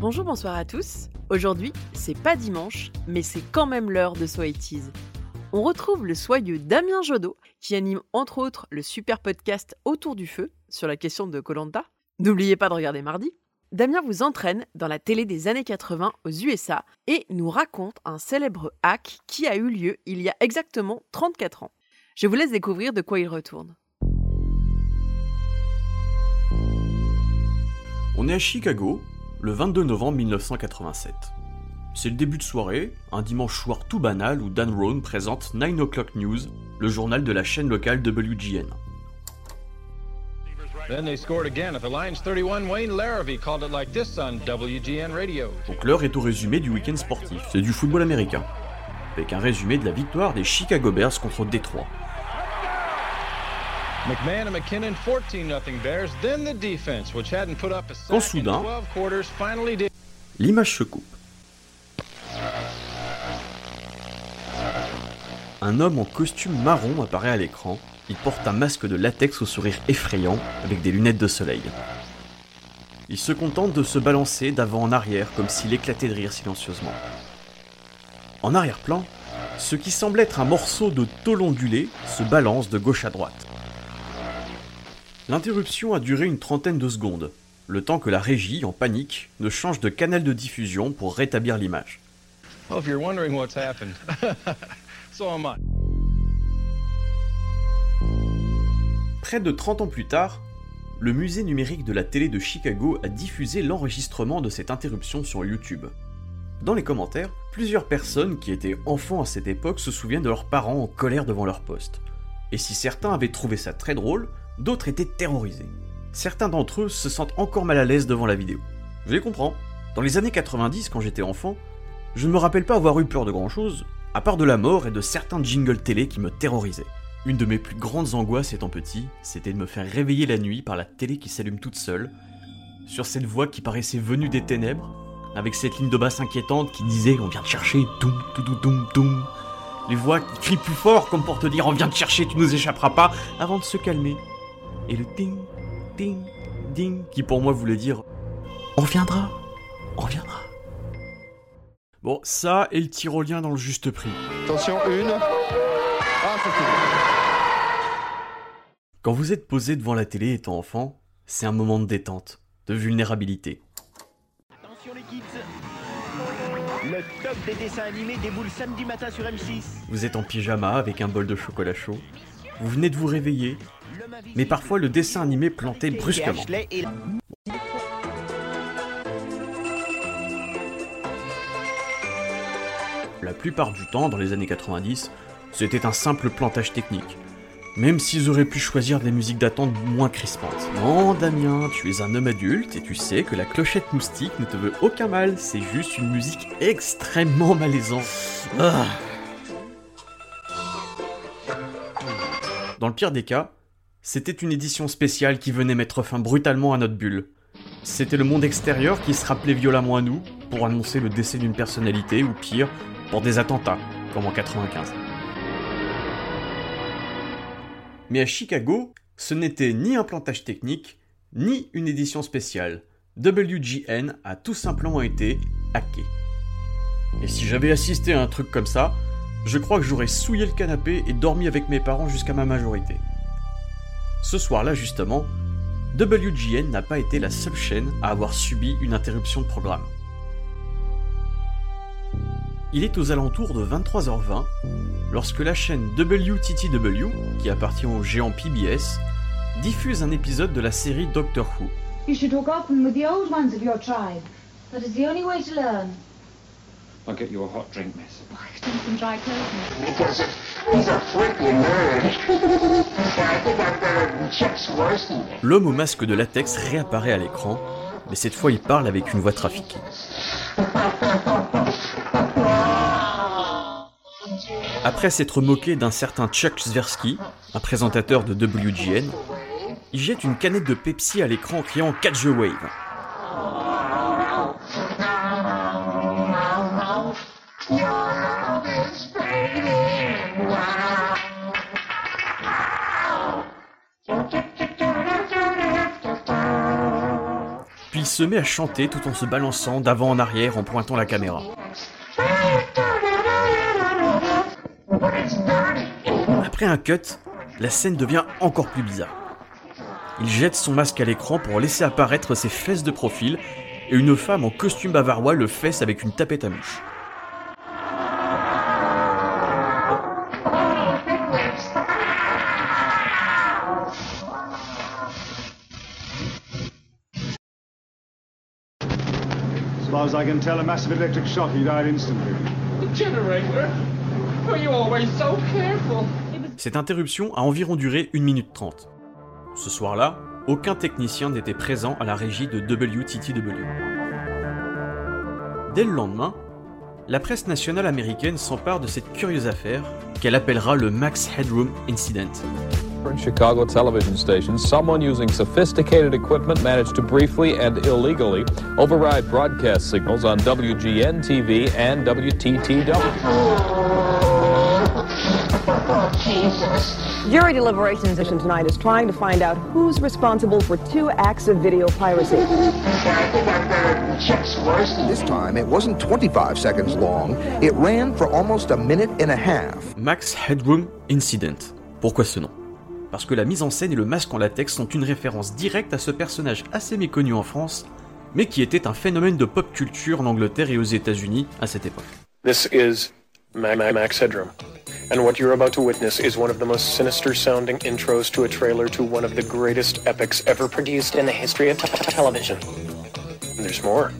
Bonjour, bonsoir à tous. Aujourd'hui, c'est pas dimanche, mais c'est quand même l'heure de So On retrouve le soyeux Damien Jodot, qui anime entre autres le super podcast Autour du feu sur la question de Colanta. N'oubliez pas de regarder mardi. Damien vous entraîne dans la télé des années 80 aux USA et nous raconte un célèbre hack qui a eu lieu il y a exactement 34 ans. Je vous laisse découvrir de quoi il retourne. On est à Chicago, le 22 novembre 1987. C'est le début de soirée, un dimanche soir tout banal où Dan Rohn présente 9 O'Clock News, le journal de la chaîne locale WGN. Donc l'heure est au résumé du week-end sportif, c'est du football américain, avec un résumé de la victoire des Chicago Bears contre Détroit. Quand soudain, l'image se coupe. Un homme en costume marron apparaît à l'écran. Il porte un masque de latex au sourire effrayant avec des lunettes de soleil. Il se contente de se balancer d'avant en arrière comme s'il éclatait de rire silencieusement. En arrière-plan, ce qui semble être un morceau de tôle ondulé se balance de gauche à droite. L'interruption a duré une trentaine de secondes, le temps que la régie, en panique, ne change de canal de diffusion pour rétablir l'image. Près de 30 ans plus tard, le musée numérique de la télé de Chicago a diffusé l'enregistrement de cette interruption sur YouTube. Dans les commentaires, plusieurs personnes qui étaient enfants à cette époque se souviennent de leurs parents en colère devant leur poste. Et si certains avaient trouvé ça très drôle, d'autres étaient terrorisés. Certains d'entre eux se sentent encore mal à l'aise devant la vidéo. Je les comprends. Dans les années 90, quand j'étais enfant, je ne me rappelle pas avoir eu peur de grand chose, à part de la mort et de certains jingles télé qui me terrorisaient. Une de mes plus grandes angoisses étant petit, c'était de me faire réveiller la nuit par la télé qui s'allume toute seule, sur cette voix qui paraissait venue des ténèbres, avec cette ligne de basse inquiétante qui disait on vient te chercher, doum, doum, doum, doum. Les voix qui crient plus fort comme pour te dire on vient te chercher, tu nous échapperas pas, avant de se calmer et le ding, ding, ding, qui pour moi voulait dire On viendra, on viendra. Bon, ça et le tyrolien dans le juste prix. Attention, une. Ah, Quand vous êtes posé devant la télé étant enfant, c'est un moment de détente, de vulnérabilité. Attention les kids Le top des dessins animés déboule samedi matin sur M6. Vous êtes en pyjama avec un bol de chocolat chaud. Vous venez de vous réveiller mais parfois le dessin animé plantait brusquement. La plupart du temps, dans les années 90, c'était un simple plantage technique. Même s'ils auraient pu choisir des musiques d'attente moins crispantes. Non, Damien, tu es un homme adulte et tu sais que la clochette moustique ne te veut aucun mal, c'est juste une musique extrêmement malaisante. Ah. Dans le pire des cas, c'était une édition spéciale qui venait mettre fin brutalement à notre bulle. C'était le monde extérieur qui se rappelait violemment à nous pour annoncer le décès d'une personnalité ou pire, pour des attentats, comme en 95. Mais à Chicago, ce n'était ni un plantage technique, ni une édition spéciale. WGN a tout simplement été hacké. Et si j'avais assisté à un truc comme ça, je crois que j'aurais souillé le canapé et dormi avec mes parents jusqu'à ma majorité. Ce soir-là, justement, WGN n'a pas été la seule chaîne à avoir subi une interruption de programme. Il est aux alentours de 23h20 lorsque la chaîne WTTW, qui appartient au géant PBS, diffuse un épisode de la série Doctor Who. Should with the old ones of tribe. That is the only way. I'll get you a hot drink, miss. dry clothes, L'homme au masque de latex réapparaît à l'écran, mais cette fois il parle avec une voix trafiquée. Après s'être moqué d'un certain Chuck Zversky, un présentateur de WGN, il jette une canette de Pepsi à l'écran en criant Catch the Wave. Se met à chanter tout en se balançant d'avant en arrière en pointant la caméra. Après un cut, la scène devient encore plus bizarre. Il jette son masque à l'écran pour laisser apparaître ses fesses de profil et une femme en costume bavarois le fesse avec une tapette à mouche. As I can tell, a massive electric shock. He died instantly. The generator? Are you always so careful? Cette interruption a environ duré 1 minute 30. Ce soir-là, aucun technicien n'était présent à la régie de WTTW. Dès le lendemain, la presse nationale américaine s'empare de cette curieuse affaire qu'elle appellera le Max Headroom Incident. In Chicago television stations, someone using sophisticated equipment managed to briefly and illegally override broadcast signals on WGN TV and WTTW. Jury deliberations tonight is trying to find out who's responsible for two acts of video piracy. This time, it wasn't 25 seconds long. It ran for almost a minute and a half. Max Headroom Incident. Pourquoi ce nom? Parce que la mise en scène et le masque en latex sont une référence directe à ce personnage assez méconnu en France, mais qui était un phénomène de pop culture en Angleterre et aux États-Unis à cette époque. This is Ma- Ma- Max Headroom. And what you're about to witness is one of the most sinister sounding intros to a trailer to one of the greatest epics ever produced in the history of t- t- television. And there's more.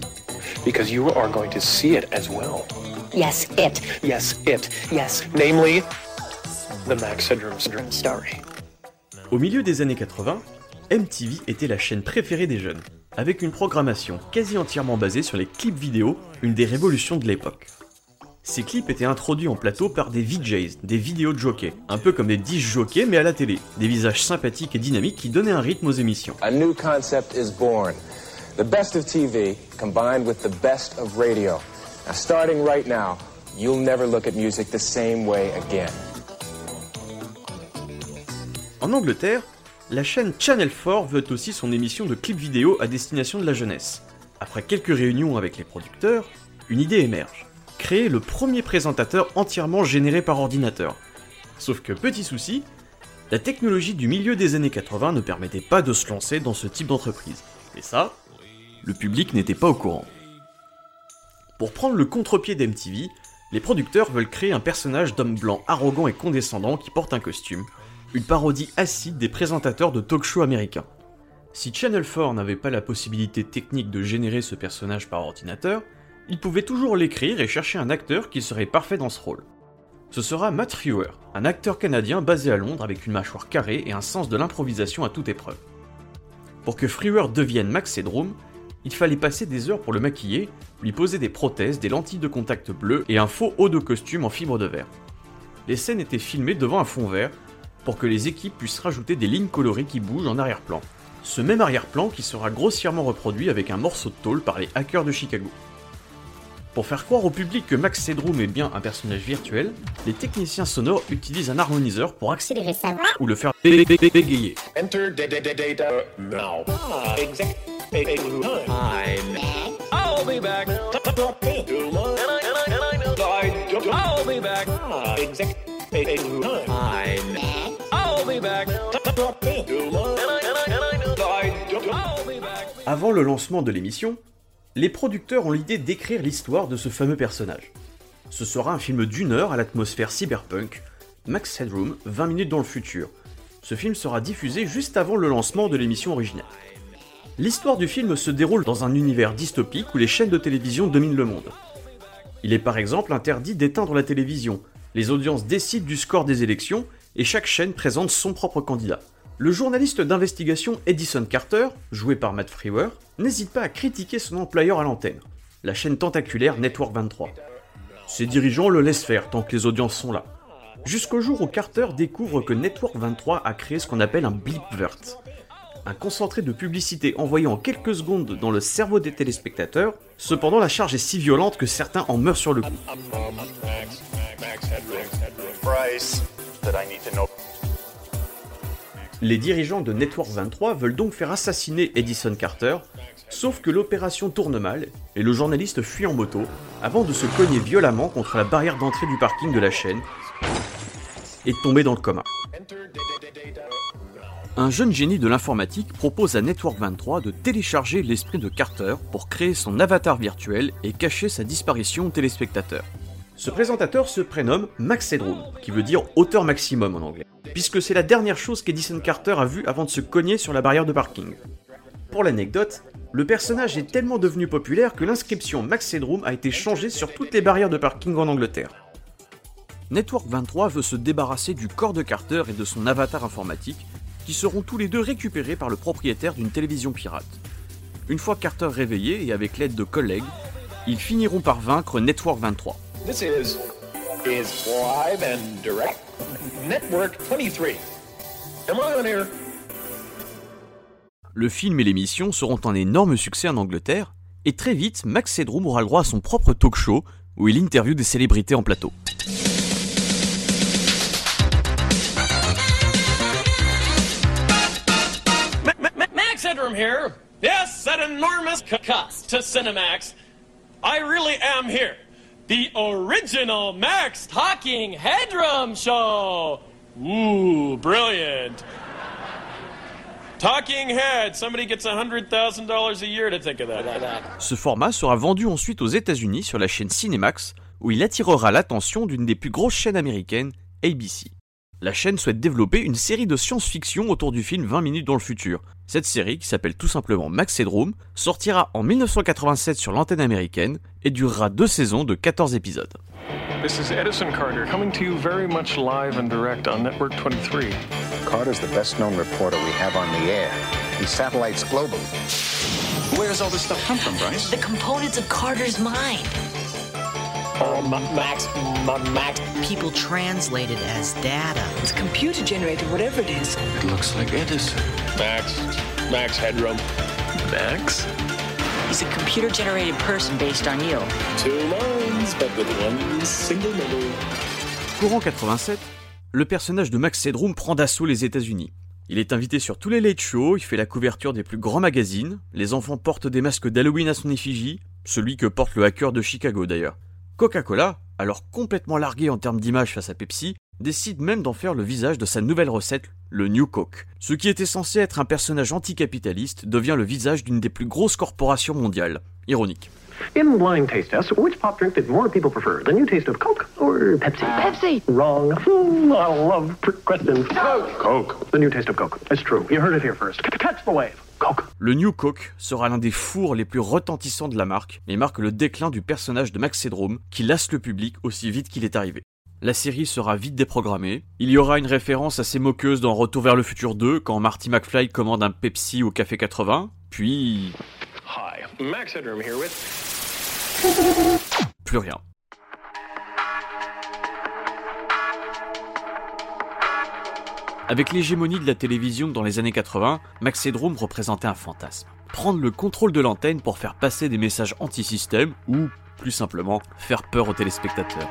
Because you are going to see it as well. Yes, it. Yes, it. Yes. Namely, the Max Headroom syndrome story. Au milieu des années 80, MTV était la chaîne préférée des jeunes, avec une programmation quasi entièrement basée sur les clips vidéo, une des révolutions de l'époque. Ces clips étaient introduits en plateau par des VJs, des vidéos jockeys, un peu comme des disc jockeys mais à la télé, des visages sympathiques et dynamiques qui donnaient un rythme aux émissions. A new concept is born. The best of TV combined with the best of radio. Now, starting right now, you'll never look at music the same way again. En Angleterre, la chaîne Channel 4 veut aussi son émission de clips vidéo à destination de la jeunesse. Après quelques réunions avec les producteurs, une idée émerge. Créer le premier présentateur entièrement généré par ordinateur. Sauf que petit souci, la technologie du milieu des années 80 ne permettait pas de se lancer dans ce type d'entreprise. Et ça, le public n'était pas au courant. Pour prendre le contre-pied d'MTV, les producteurs veulent créer un personnage d'homme blanc arrogant et condescendant qui porte un costume, une parodie acide des présentateurs de talk-show américains. Si Channel 4 n'avait pas la possibilité technique de générer ce personnage par ordinateur, ils pouvaient toujours l'écrire et chercher un acteur qui serait parfait dans ce rôle. Ce sera Matt Frewer, un acteur canadien basé à Londres avec une mâchoire carrée et un sens de l'improvisation à toute épreuve. Pour que Frewer devienne Max Headroom, il fallait passer des heures pour le maquiller, lui poser des prothèses, des lentilles de contact bleues et un faux haut de costume en fibre de verre. Les scènes étaient filmées devant un fond vert pour que les équipes puissent rajouter des lignes colorées qui bougent en arrière-plan. Ce même arrière-plan qui sera grossièrement reproduit avec un morceau de tôle par les hackers de Chicago. Pour faire croire au public que Max Headroom est bien un personnage virtuel, les techniciens sonores utilisent un harmoniseur pour accélérer sa voix ou le faire bé- bé- bé- bégayer. Enter data now. Exact. I'll be back. I'll be back. Exact. I'll be back. I'll be back. Avant le lancement de l'émission, les producteurs ont l'idée d'écrire l'histoire de ce fameux personnage. Ce sera un film d'une heure à l'atmosphère cyberpunk, Max Headroom, 20 minutes dans le futur. Ce film sera diffusé juste avant le lancement de l'émission originale. L'histoire du film se déroule dans un univers dystopique où les chaînes de télévision dominent le monde. Il est par exemple interdit d'éteindre la télévision, les audiences décident du score des élections et chaque chaîne présente son propre candidat. Le journaliste d'investigation Edison Carter, joué par Matt Frewer, n'hésite pas à critiquer son employeur à l'antenne, la chaîne tentaculaire Network 23. Ses dirigeants le laissent faire tant que les audiences sont là. Jusqu'au jour où Carter découvre que Network 23 a créé ce qu'on appelle un blipvert, un concentré de publicité envoyé en quelques secondes dans le cerveau des téléspectateurs. Cependant, la charge est si violente que certains en meurent sur le coup. Les dirigeants de Network 23 veulent donc faire assassiner Edison Carter, sauf que l'opération tourne mal et le journaliste fuit en moto avant de se cogner violemment contre la barrière d'entrée du parking de la chaîne et de tomber dans le coma. Un jeune génie de l'informatique propose à Network 23 de télécharger l'esprit de Carter pour créer son avatar virtuel et cacher sa disparition aux téléspectateurs. Ce présentateur se prénomme Max Headroom, qui veut dire hauteur maximum en anglais, puisque c'est la dernière chose qu'Edison Carter a vue avant de se cogner sur la barrière de parking. Pour l'anecdote, le personnage est tellement devenu populaire que l'inscription Max Headroom a été changée sur toutes les barrières de parking en Angleterre. Network 23 veut se débarrasser du corps de Carter et de son avatar informatique, qui seront tous les deux récupérés par le propriétaire d'une télévision pirate. Une fois Carter réveillé et avec l'aide de collègues, ils finiront par vaincre Network 23. This is is live and direct network 23. Am I on air? Le film et l'émission seront un énorme succès en Angleterre, et très vite, Max Headroom aura le droit à son propre talk show où il interviewe des célébrités en plateau. Max Headroom here. Yes, at enormous cost to Cinemax. I really am here. The original Max Talking Headroom Show. Ooh, brilliant. Talking Head. Somebody gets $100,000 a year to think of that. Ce format sera vendu ensuite aux États-Unis sur la chaîne Cinemax, où il attirera l'attention d'une des plus grosses chaînes américaines, ABC. La chaîne souhaite développer une série de science-fiction autour du film 20 minutes dans le futur. Cette série, qui s'appelle tout simplement Max Headroom, sortira en 1987 sur l'antenne américaine et durera deux saisons de 14 épisodes. This is Edison Carter coming to you very much live and direct on Network 23. Carter's the best known reporter we have on the air. He satellites globally. Where does all this stuff come from, Bryce? The components of Carter's mind. Ma- Max, Ma- Max. People translate it as data. It's computer generated, whatever it is. It looks like Edison. Max, Max Headroom. Max? He's a computer generated person based on you. Two minds, but with one single memory. Courant 87, le personnage de Max Headroom prend d'assaut les États-Unis. Il est invité sur tous les late shows, il fait la couverture des plus grands magazines, les enfants portent des masques d'Halloween à son effigie, celui que porte le hacker de Chicago d'ailleurs. Coca-Cola, alors complètement largué en termes d'image face à Pepsi, décide même d'en faire le visage de sa nouvelle recette, le New Coke. Ce qui était censé être un personnage anticapitaliste devient le visage d'une des plus grosses corporations mondiales. Ironique. In blind taste tests, which pop drink did more people prefer? The new taste of Coke or Pepsi? Pepsi. Wrong. Hmm, I love trick questions. Coke. Coke. The new taste of Coke. It's true. You heard it here first. C- Catch the wave. Coke. Le New Coke sera l'un des fours les plus retentissants de la marque et marque le déclin du personnage de Max Headroom qui lasse le public aussi vite qu'il est arrivé. La série sera vite déprogrammée. Il y aura une référence assez moqueuse dans Retour vers le futur 2 quand Marty McFly commande un Pepsi au café 80, puis Hi, Max Headroom here with. plus rien. Avec l'hégémonie de la télévision dans les années 80, Max Headroom représentait un fantasme. Prendre le contrôle de l'antenne pour faire passer des messages anti-système ou, plus simplement, faire peur aux téléspectateurs.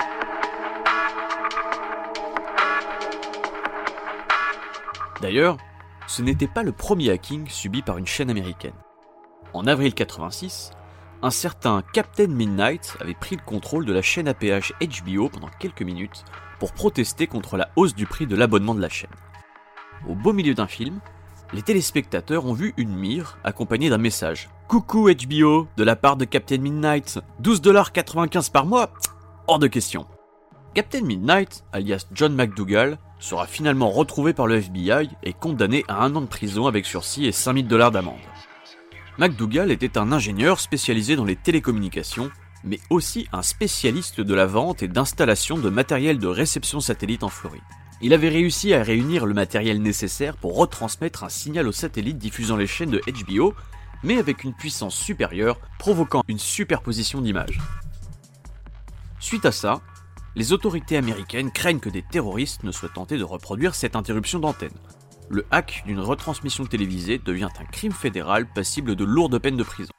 D'ailleurs, ce n'était pas le premier hacking subi par une chaîne américaine. En avril 86, un certain Captain Midnight avait pris le contrôle de la chaîne APH HBO pendant quelques minutes pour protester contre la hausse du prix de l'abonnement de la chaîne. Au beau milieu d'un film, les téléspectateurs ont vu une mire accompagnée d'un message. Coucou HBO, de la part de Captain Midnight, 12,95$ par mois Hors de question. Captain Midnight, alias John McDougall, sera finalement retrouvé par le FBI et condamné à un an de prison avec sursis et 5000 dollars d'amende. McDougall était un ingénieur spécialisé dans les télécommunications, mais aussi un spécialiste de la vente et d'installation de matériel de réception satellite en Floride. Il avait réussi à réunir le matériel nécessaire pour retransmettre un signal au satellite diffusant les chaînes de HBO, mais avec une puissance supérieure, provoquant une superposition d'images. Suite à ça, les autorités américaines craignent que des terroristes ne soient tentés de reproduire cette interruption d'antenne. Le hack d'une retransmission télévisée devient un crime fédéral passible de lourdes peines de prison.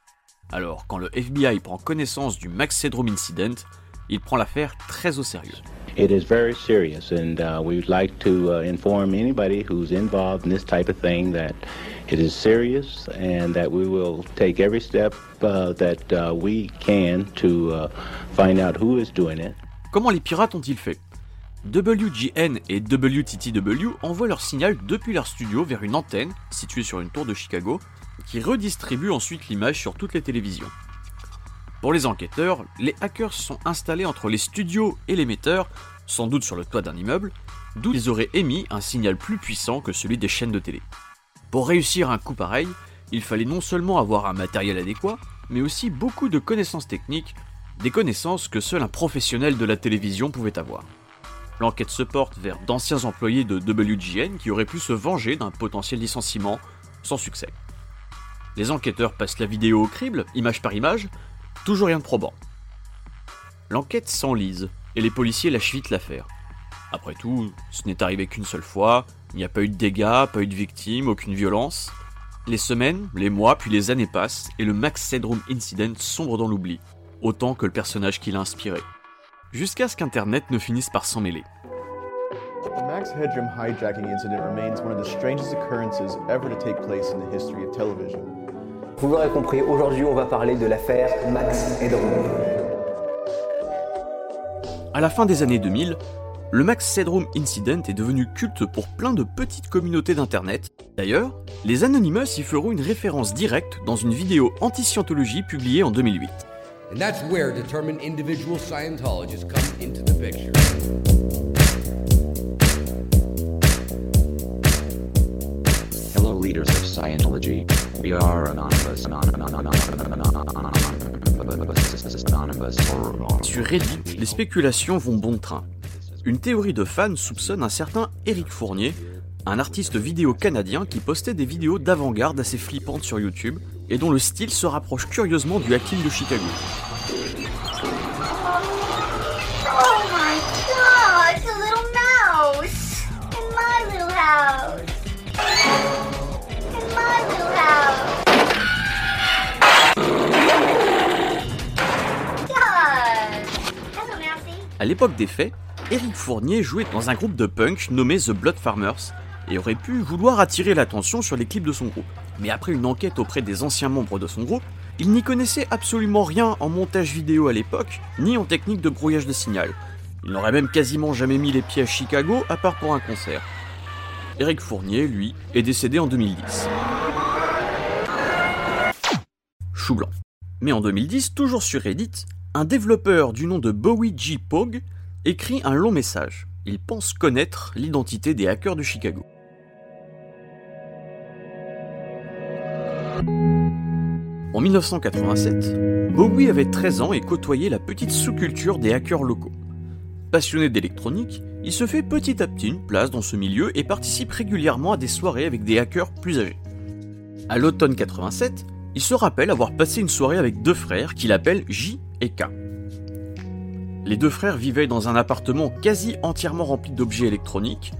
Alors, quand le FBI prend connaissance du Max Incident, il prend l'affaire très au sérieux. It is very serious, and uh, we'd like to uh, inform anybody who's involved in this type of thing that it is serious and that we will take every step uh, that uh, we can to uh, find out who is doing it. Comment les pirates ont-ils fait? WGN et WTTW envoient leur signal depuis leur studio vers une antenne située sur une tour de Chicago qui redistribue ensuite l'image sur toutes les télévisions. Pour les enquêteurs, les hackers sont installés entre les studios et l'émetteur, sans doute sur le toit d'un immeuble, d'où ils auraient émis un signal plus puissant que celui des chaînes de télé. Pour réussir un coup pareil, il fallait non seulement avoir un matériel adéquat, mais aussi beaucoup de connaissances techniques, des connaissances que seul un professionnel de la télévision pouvait avoir. L'enquête se porte vers d'anciens employés de WGN qui auraient pu se venger d'un potentiel licenciement, sans succès. Les enquêteurs passent la vidéo au crible, image par image, Toujours rien de probant. L'enquête s'enlise et les policiers lâchent vite l'affaire. Après tout, ce n'est arrivé qu'une seule fois, il n'y a pas eu de dégâts, pas eu de victimes, aucune violence. Les semaines, les mois, puis les années passent et le Max Headroom Incident sombre dans l'oubli, autant que le personnage qui l'a inspiré. Jusqu'à ce qu'Internet ne finisse par s'en mêler. The Max Headroom hijacking incident remains one of the strangest occurrences ever to take place in the history of television. Vous l'aurez compris, aujourd'hui on va parler de l'affaire Max Headroom. À la fin des années 2000, le Max Headroom Incident est devenu culte pour plein de petites communautés d'internet. D'ailleurs, les Anonymous y feront une référence directe dans une vidéo anti-scientologie publiée en 2008. And that's where determined individual Scientologists come into the picture. We are anonymous, Sur Reddit, les spéculations vont bon train. Une théorie de fans soupçonne un certain Eric Fournier, un artiste vidéo canadien qui postait des vidéos d'avant-garde assez flippantes sur YouTube et dont le style se rapproche curieusement du hacking de Chicago. À l'époque des faits, Eric Fournier jouait dans un groupe de punk nommé The Blood Farmers et aurait pu vouloir attirer l'attention sur les clips de son groupe. Mais après une enquête auprès des anciens membres de son groupe, il n'y connaissait absolument rien en montage vidéo à l'époque, ni en technique de brouillage de signal. Il n'aurait même quasiment jamais mis les pieds à Chicago à part pour un concert. Eric Fournier, lui, est décédé en 2010. Chou blanc. Mais en 2010, toujours sur Reddit, un développeur du nom de Bowie G. Pog écrit un long message. Il pense connaître l'identité des hackers de Chicago. En 1987, Bowie avait 13 ans et côtoyait la petite sous-culture des hackers locaux. Passionné d'électronique, il se fait petit à petit une place dans ce milieu et participe régulièrement à des soirées avec des hackers plus âgés. À l'automne 87, il se rappelle avoir passé une soirée avec deux frères qu'il appelle J Les deux frères vivaient dans un appartement quasi entièrement rempli d'objets électroniques,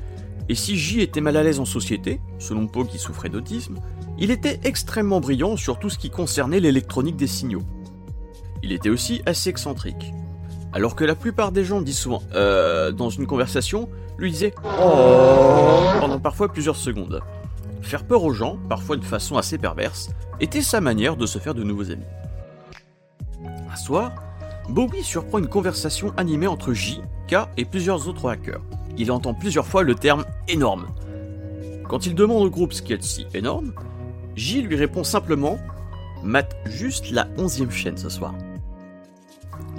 et si J était mal à l'aise en société, selon Poe qui souffrait d'autisme, il était extrêmement brillant sur tout ce qui concernait l'électronique des signaux. Il était aussi assez excentrique. Alors que la plupart des gens disent souvent euh dans une conversation, lui disait oh pendant parfois plusieurs secondes. Faire peur aux gens, parfois de façon assez perverse, était sa manière de se faire de nouveaux amis. Un soir, Bowie surprend une conversation animée entre J, K et plusieurs autres hackers. Il entend plusieurs fois le terme énorme. Quand il demande au groupe ce a de si énorme, J lui répond simplement Mate juste la onzième chaîne ce soir.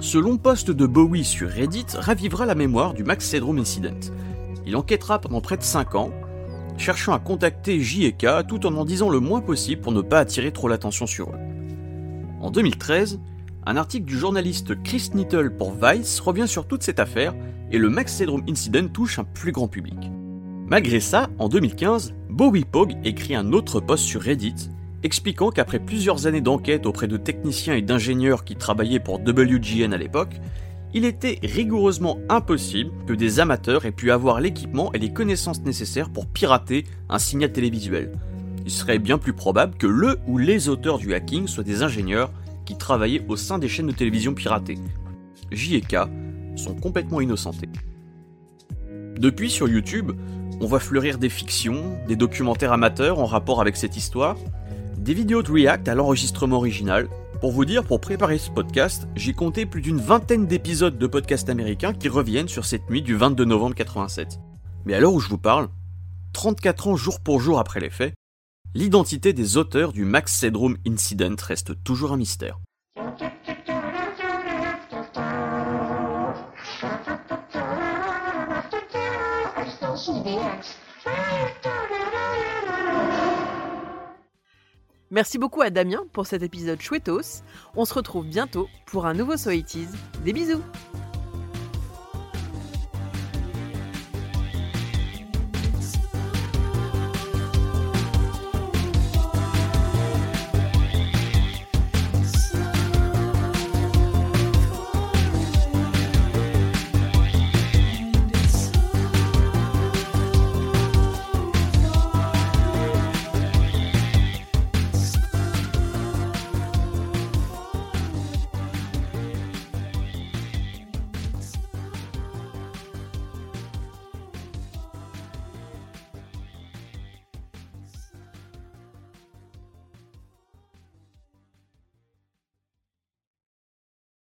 Ce long post de Bowie sur Reddit ravivera la mémoire du Max Headroom Incident. Il enquêtera pendant près de 5 ans, cherchant à contacter J et K tout en en disant le moins possible pour ne pas attirer trop l'attention sur eux. En 2013, un article du journaliste Chris Nittle pour Vice revient sur toute cette affaire et le Max Headroom Incident touche un plus grand public. Malgré ça, en 2015, Bowie Pog écrit un autre post sur Reddit expliquant qu'après plusieurs années d'enquête auprès de techniciens et d'ingénieurs qui travaillaient pour WGN à l'époque, il était rigoureusement impossible que des amateurs aient pu avoir l'équipement et les connaissances nécessaires pour pirater un signal télévisuel. Il serait bien plus probable que le ou les auteurs du hacking soient des ingénieurs qui travaillaient au sein des chaînes de télévision piratées. J et K sont complètement innocentés. Depuis sur YouTube, on voit fleurir des fictions, des documentaires amateurs en rapport avec cette histoire, des vidéos de react à l'enregistrement original. Pour vous dire, pour préparer ce podcast, j'ai compté plus d'une vingtaine d'épisodes de podcasts américains qui reviennent sur cette nuit du 22 novembre 87. Mais à l'heure où je vous parle, 34 ans jour pour jour après les faits, l'identité des auteurs du Max Headroom Incident reste toujours un mystère. Merci beaucoup à Damien pour cet épisode chouettos. On se retrouve bientôt pour un nouveau So It Is. Des bisous